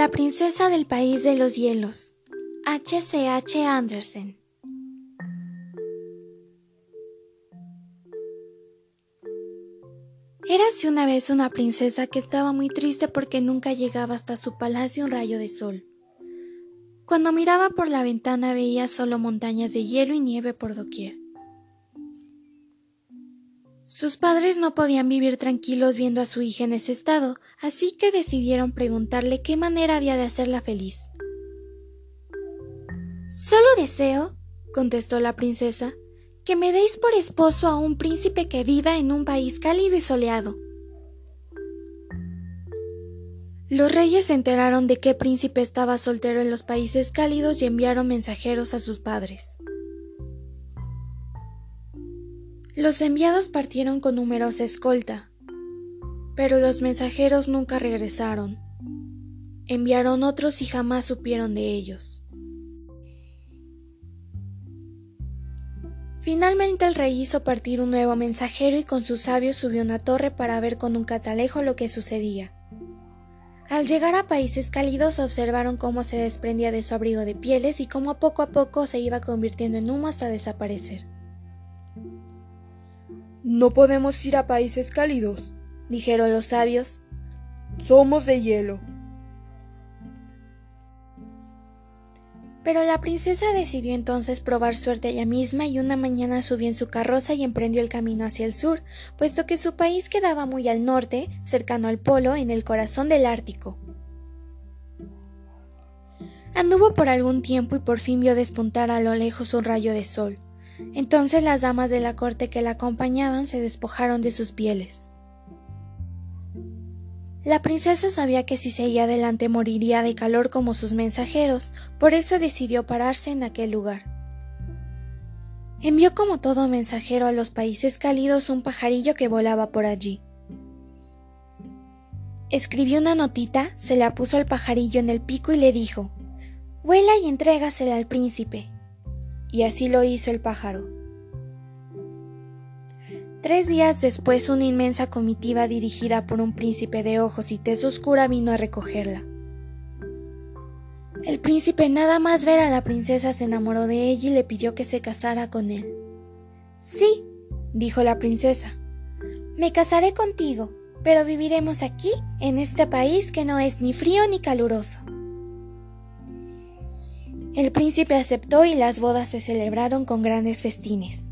La princesa del país de los hielos. H. H. Andersen. Érase una vez una princesa que estaba muy triste porque nunca llegaba hasta su palacio un rayo de sol. Cuando miraba por la ventana veía solo montañas de hielo y nieve por doquier. Sus padres no podían vivir tranquilos viendo a su hija en ese estado, así que decidieron preguntarle qué manera había de hacerla feliz. Solo deseo, contestó la princesa, que me deis por esposo a un príncipe que viva en un país cálido y soleado. Los reyes se enteraron de qué príncipe estaba soltero en los países cálidos y enviaron mensajeros a sus padres. Los enviados partieron con numerosa escolta, pero los mensajeros nunca regresaron. Enviaron otros y jamás supieron de ellos. Finalmente el rey hizo partir un nuevo mensajero y con sus sabios subió a una torre para ver con un catalejo lo que sucedía. Al llegar a países cálidos observaron cómo se desprendía de su abrigo de pieles y cómo poco a poco se iba convirtiendo en humo hasta desaparecer. No podemos ir a países cálidos, dijeron los sabios. Somos de hielo. Pero la princesa decidió entonces probar suerte ella misma y una mañana subió en su carroza y emprendió el camino hacia el sur, puesto que su país quedaba muy al norte, cercano al polo, en el corazón del Ártico. Anduvo por algún tiempo y por fin vio despuntar a lo lejos un rayo de sol. Entonces las damas de la corte que la acompañaban se despojaron de sus pieles. La princesa sabía que si seguía adelante moriría de calor como sus mensajeros, por eso decidió pararse en aquel lugar. Envió como todo mensajero a los países cálidos un pajarillo que volaba por allí. Escribió una notita, se la puso al pajarillo en el pico y le dijo, Vuela y entrégasela al príncipe y así lo hizo el pájaro. Tres días después una inmensa comitiva dirigida por un príncipe de ojos y tez oscura vino a recogerla. El príncipe nada más ver a la princesa se enamoró de ella y le pidió que se casara con él. Sí, dijo la princesa, me casaré contigo, pero viviremos aquí, en este país que no es ni frío ni caluroso. El príncipe aceptó y las bodas se celebraron con grandes festines.